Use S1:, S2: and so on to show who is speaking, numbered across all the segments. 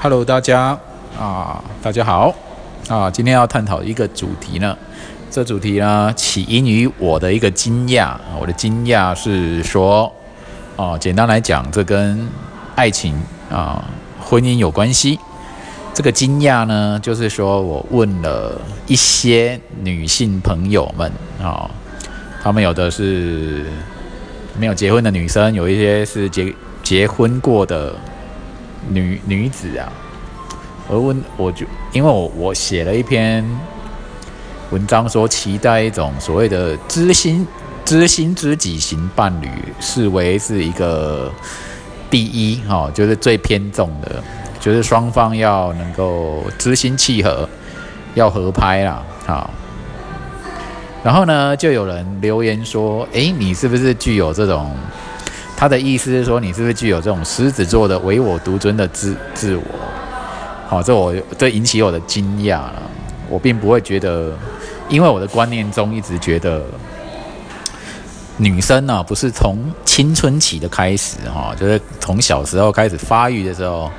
S1: Hello，大家啊，大家好啊！今天要探讨一个主题呢，这主题呢起因于我的一个惊讶。我的惊讶是说，啊，简单来讲，这跟爱情啊、婚姻有关系。这个惊讶呢，就是说我问了一些女性朋友们啊，她们有的是没有结婚的女生，有一些是结结婚过的。女女子啊，我问，我就因为我我写了一篇文章，说期待一种所谓的知心知心知己型伴侣，视为是一个第一哈，就是最偏重的，就是双方要能够知心契合，要合拍啦，好。然后呢，就有人留言说，诶，你是不是具有这种？他的意思是说，你是不是具有这种狮子座的唯我独尊的自自我？好，这我这引起我的惊讶了。我并不会觉得，因为我的观念中一直觉得，女生呢不是从青春期的开始哈，就是从小时候开始发育的时候，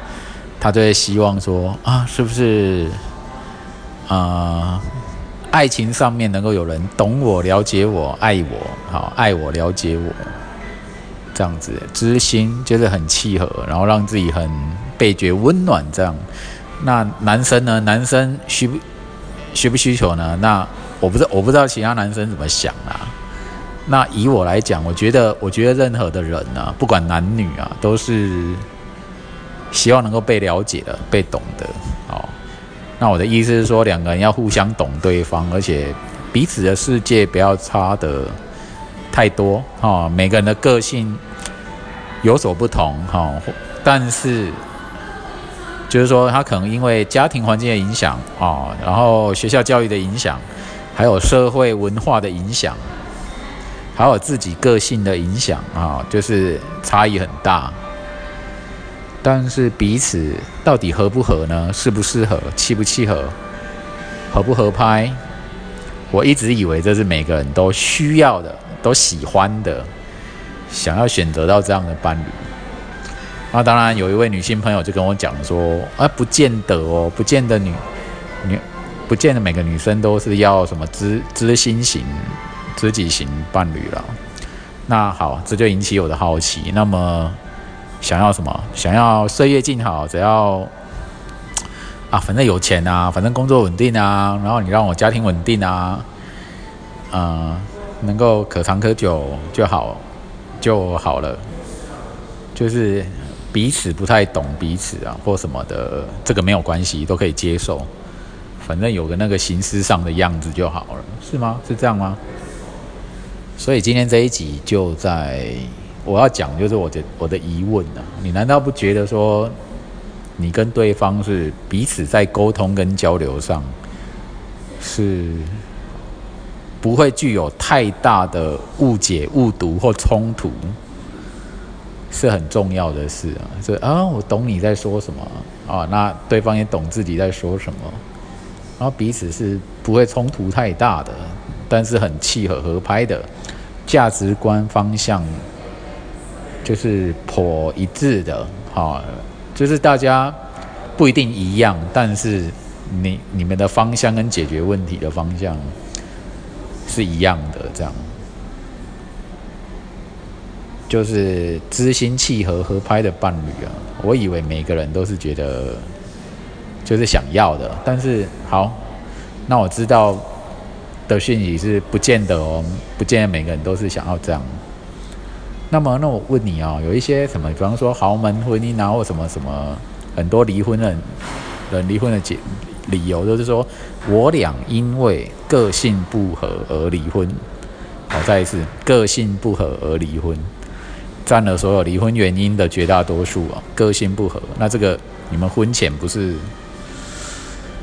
S1: 她就会希望说啊，是不是啊，爱情上面能够有人懂我、了解我、爱我，好，爱我、了解我。这样子，知心就是很契合，然后让自己很倍觉温暖。这样，那男生呢？男生需不需不需求呢？那我不知道，我不知道其他男生怎么想啊。那以我来讲，我觉得，我觉得任何的人呢，不管男女啊，都是希望能够被了解的、被懂的。哦，那我的意思是说，两个人要互相懂对方，而且彼此的世界不要差的太多。哦，每个人的个性。有所不同哈，但是就是说，他可能因为家庭环境的影响啊，然后学校教育的影响，还有社会文化的影响，还有自己个性的影响啊，就是差异很大。但是彼此到底合不合呢？适不适合？契不契合？合不合拍？我一直以为这是每个人都需要的，都喜欢的。想要选择到这样的伴侣，那当然有一位女性朋友就跟我讲说，啊，不见得哦，不见得女女，不见得每个女生都是要什么知知心型、知己型伴侣了。那好，这就引起我的好奇。那么想要什么？想要岁月静好，只要啊，反正有钱啊，反正工作稳定啊，然后你让我家庭稳定啊，嗯，能够可长可久就好。就好了，就是彼此不太懂彼此啊，或什么的，这个没有关系，都可以接受。反正有个那个形式上的样子就好了，是吗？是这样吗？所以今天这一集就在我要讲，就是我的我的疑问啊，你难道不觉得说，你跟对方是彼此在沟通跟交流上是？不会具有太大的误解、误读或冲突，是很重要的事啊。这啊，我懂你在说什么啊，那对方也懂自己在说什么，然后彼此是不会冲突太大的，但是很契合合拍的价值观方向，就是颇一致的哈，就是大家不一定一样，但是你你们的方向跟解决问题的方向。是一样的，这样就是知心契合合拍的伴侣啊。我以为每个人都是觉得就是想要的，但是好，那我知道的讯息是不见得哦，不见得每个人都是想要这样。那么，那我问你啊，有一些什么，比方说豪门婚姻啊，或什么什么，很多离婚的人离婚的解理由都是说，我俩因为个性不合而离婚。好，再一次，个性不合而离婚，占了所有离婚原因的绝大多数啊。个性不合，那这个你们婚前不是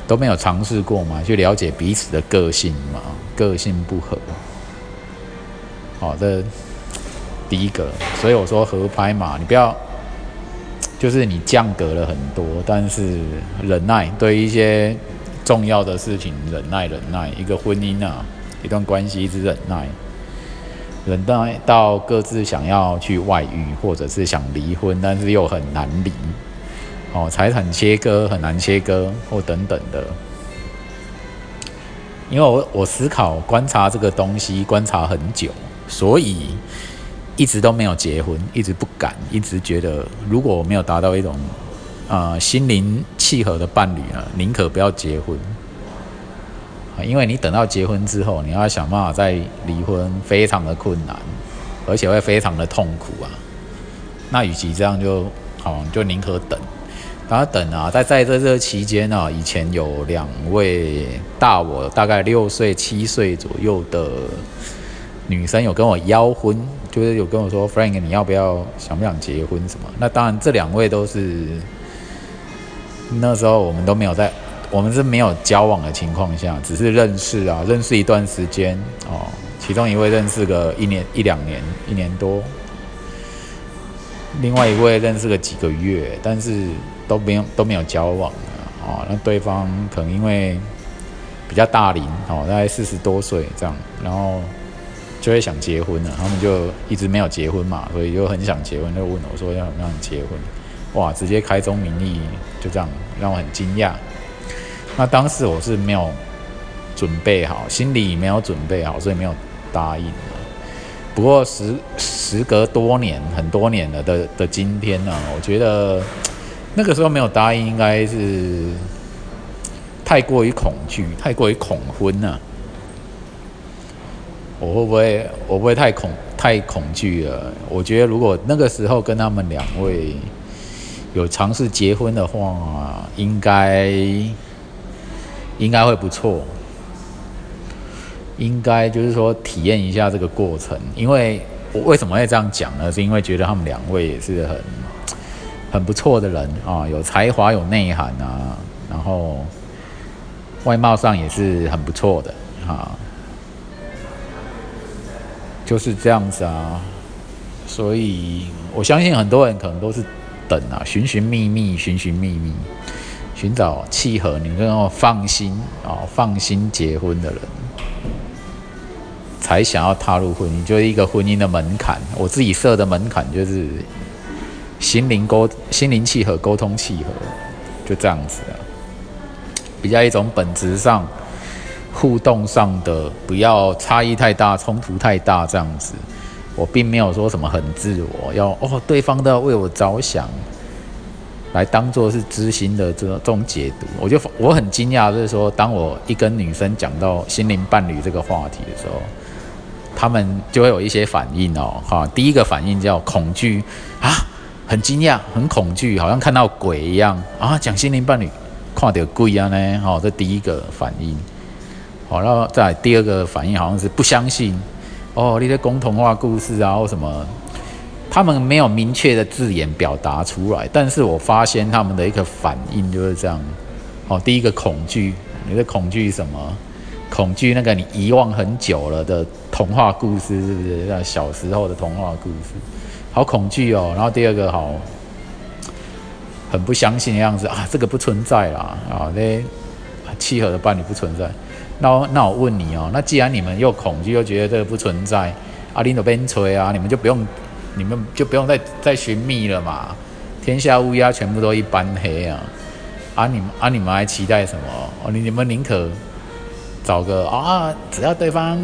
S1: 都没有尝试过嘛？去了解彼此的个性嘛？个性不合，好，这第一个。所以我说合拍嘛，你不要就是你降格了很多，但是忍耐，对一些重要的事情忍耐忍耐，一个婚姻啊，一段关系一直忍耐，忍耐到各自想要去外遇，或者是想离婚，但是又很难离，哦，财产切割很难切割，或等等的。因为我我思考观察这个东西观察很久，所以一直都没有结婚，一直不敢，一直觉得如果我没有达到一种呃心灵契合的伴侣呢，宁可不要结婚，因为你等到结婚之后，你要想办法再离婚，非常的困难，而且会非常的痛苦啊。那与其这样，就好就宁可等。然后等啊，在在这这期间呢，以前有两位大我大概六岁、七岁左右的女生有跟我邀婚，就是有跟我说，Frank，你要不要想不想结婚什么？那当然，这两位都是那时候我们都没有在，我们是没有交往的情况下，只是认识啊，认识一段时间哦。其中一位认识个一年一两年，一年多，另外一位认识个几个月，但是。都没有都没有交往啊，那对方可能因为比较大龄哦，大概四十多岁这样，然后就会想结婚了，他们就一直没有结婚嘛，所以就很想结婚，就问我说要不要结婚？哇，直接开宗明义就这样，让我很惊讶。那当时我是没有准备好，心里没有准备好，所以没有答应不过时时隔多年，很多年了的的今天呢，我觉得。那个时候没有答应，应该是太过于恐惧，太过于恐婚了。我会不会，我不会太恐太恐惧了？我觉得如果那个时候跟他们两位有尝试结婚的话，应该应该会不错。应该就是说体验一下这个过程，因为我为什么会这样讲呢？是因为觉得他们两位也是很。很不错的人啊，有才华有内涵啊，然后外貌上也是很不错的啊，就是这样子啊，所以我相信很多人可能都是等啊，寻寻觅觅，寻寻觅觅，寻找契合你能够放心啊，放心结婚的人，才想要踏入婚姻，就是一个婚姻的门槛。我自己设的门槛就是。心灵沟、心灵契合、沟通契合，就这样子啊，比较一种本质上、互动上的，不要差异太大、冲突太大这样子。我并没有说什么很自我，要哦，对方都要为我着想，来当做是知心的这这种解读。我就我很惊讶，就是说，当我一跟女生讲到心灵伴侣这个话题的时候，他们就会有一些反应哦，哈，第一个反应叫恐惧啊。很惊讶，很恐惧，好像看到鬼一样啊！讲心灵伴侣，看到鬼啊呢？好，这第一个反应。好，然后再第二个反应，好像是不相信。哦，你的共同话故事啊，或什么？他们没有明确的字眼表达出来，但是我发现他们的一个反应就是这样。哦，第一个恐惧，你的恐惧什么？恐惧那个你遗忘很久了的童话故事，是不是？那小时候的童话故事。好恐惧哦，然后第二个好，很不相信的样子啊，这个不存在啦啊，那契合的伴侣不存在。那那我问你哦，那既然你们又恐惧又觉得这个不存在，阿林都边吹啊，你们就不用，你们就不用再再寻觅了嘛？天下乌鸦全部都一般黑啊！啊你们啊你们还期待什么？哦你你们宁可找个啊，只要对方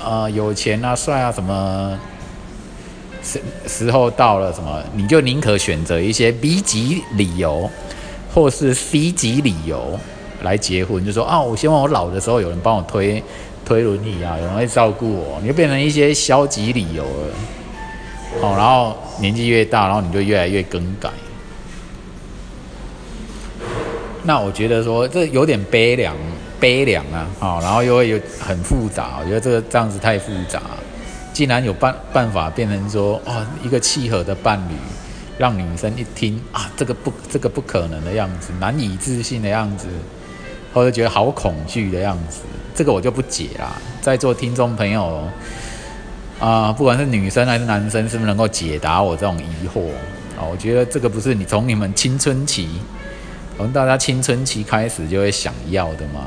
S1: 呃有钱啊帅啊什么。时时候到了，什么你就宁可选择一些 B 级理由，或是 C 级理由来结婚，就说啊，我希望我老的时候有人帮我推推轮椅啊，有人会照顾我，你就变成一些消极理由了。好，然后年纪越大，然后你就越来越更改。那我觉得说这有点悲凉，悲凉啊，好，然后又会有很复杂，我觉得这个这样子太复杂。竟然有办办法变成说，哦，一个契合的伴侣，让女生一听啊，这个不，这个不可能的样子，难以置信的样子，或者觉得好恐惧的样子，这个我就不解啦。在座听众朋友啊，不管是女生还是男生，是不是能够解答我这种疑惑哦，我觉得这个不是你从你们青春期，从大家青春期开始就会想要的吗？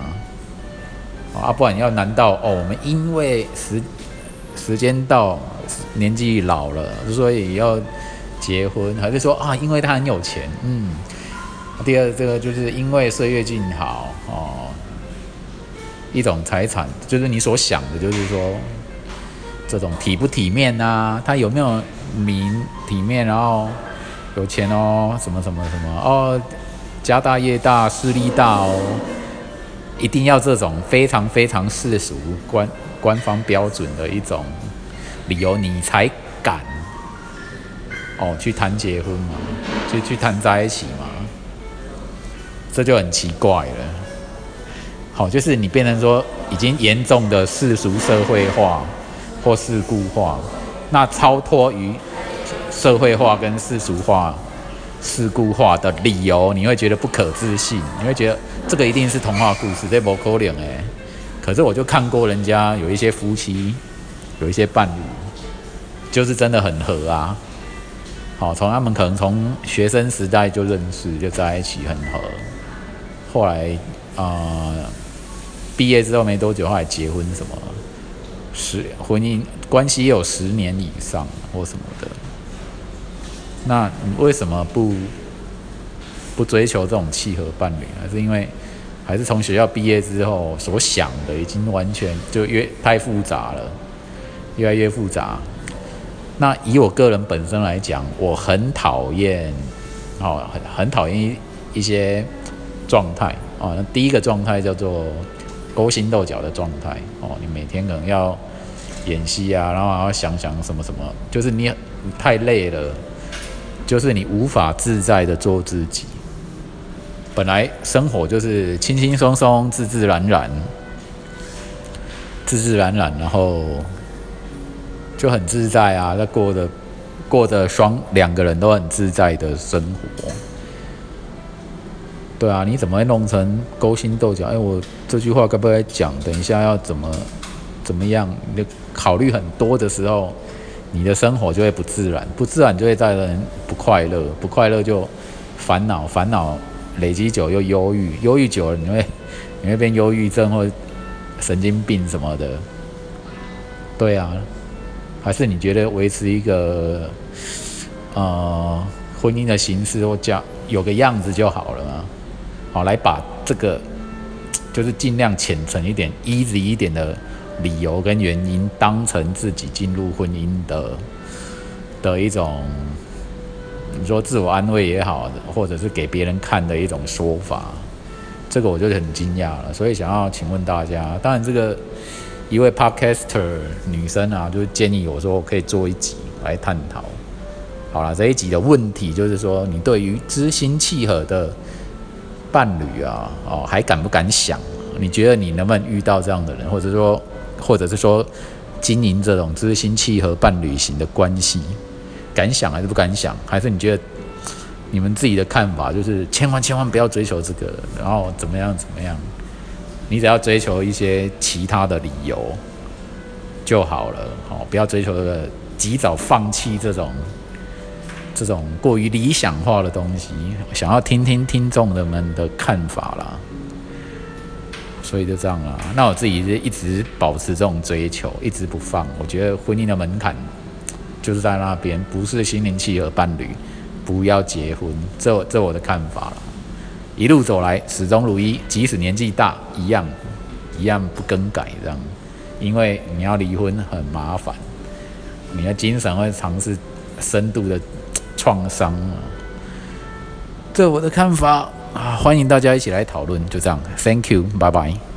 S1: 啊，不然要难道哦，我们因为时时间到，年纪老了，所以要结婚，还是说啊，因为他很有钱？嗯。第二，这个就是因为岁月静好哦，一种财产，就是你所想的，就是说这种体不体面啊，他有没有名体面，然后有钱哦，什么什么什么哦，家大业大，势力大哦，一定要这种非常非常世俗观官方标准的一种理由，你才敢哦去谈结婚嘛，就去谈在一起嘛。这就很奇怪了，好，就是你变成说已经严重的世俗社会化或世故化，那超脱于社会化跟世俗化、事故化的理由，你会觉得不可置信，你会觉得这个一定是童话故事，这不可能哎。可是我就看过人家有一些夫妻，有一些伴侣，就是真的很合啊。好，从他们可能从学生时代就认识，就在一起很合。后来啊，毕业之后没多久，后来结婚什么，十婚姻关系有十年以上或什么的。那你为什么不不追求这种契合伴侣？还是因为还是从学校毕业之后所想的已经完全就越太复杂了，越来越复杂。那以我个人本身来讲，我很讨厌，哦，很很讨厌一些。状态哦，那第一个状态叫做勾心斗角的状态哦，你每天可能要演戏啊，然后还要想想什么什么，就是你你太累了，就是你无法自在的做自己。本来生活就是轻轻松松、自自然然、自自然然，然后就很自在啊，在过的过着双两个人都很自在的生活。对啊，你怎么会弄成勾心斗角？哎，我这句话该不该讲？等一下要怎么怎么样？你考虑很多的时候，你的生活就会不自然，不自然就会带人不快乐，不快乐就烦恼，烦恼累积久又忧郁，忧郁久了你会你会变忧郁症或神经病什么的。对啊，还是你觉得维持一个呃婚姻的形式或叫有个样子就好了吗？好，来把这个就是尽量浅层一点、easy 一点的理由跟原因，当成自己进入婚姻的的一种，你说自我安慰也好，或者是给别人看的一种说法，这个我就很惊讶了。所以想要请问大家，当然这个一位 podcaster 女生啊，就建议我说可以做一集来探讨。好了，这一集的问题就是说，你对于知心契合的。伴侣啊，哦，还敢不敢想？你觉得你能不能遇到这样的人，或者说，或者是说，经营这种知心契合伴侣型的关系，敢想还是不敢想？还是你觉得你们自己的看法就是千万千万不要追求这个，然后怎么样怎么样？你只要追求一些其他的理由就好了，好，不要追求这个及早放弃这种。这种过于理想化的东西，想要听听听众的们的看法啦，所以就这样啦。那我自己是一直保持这种追求，一直不放。我觉得婚姻的门槛就是在那边，不是心灵契合伴侣，不要结婚。这这我的看法了。一路走来始终如一，即使年纪大，一样一样不更改这样。因为你要离婚很麻烦，你的精神会尝试深度的。创伤啊，这我的看法啊，欢迎大家一起来讨论。就这样，Thank you，拜拜。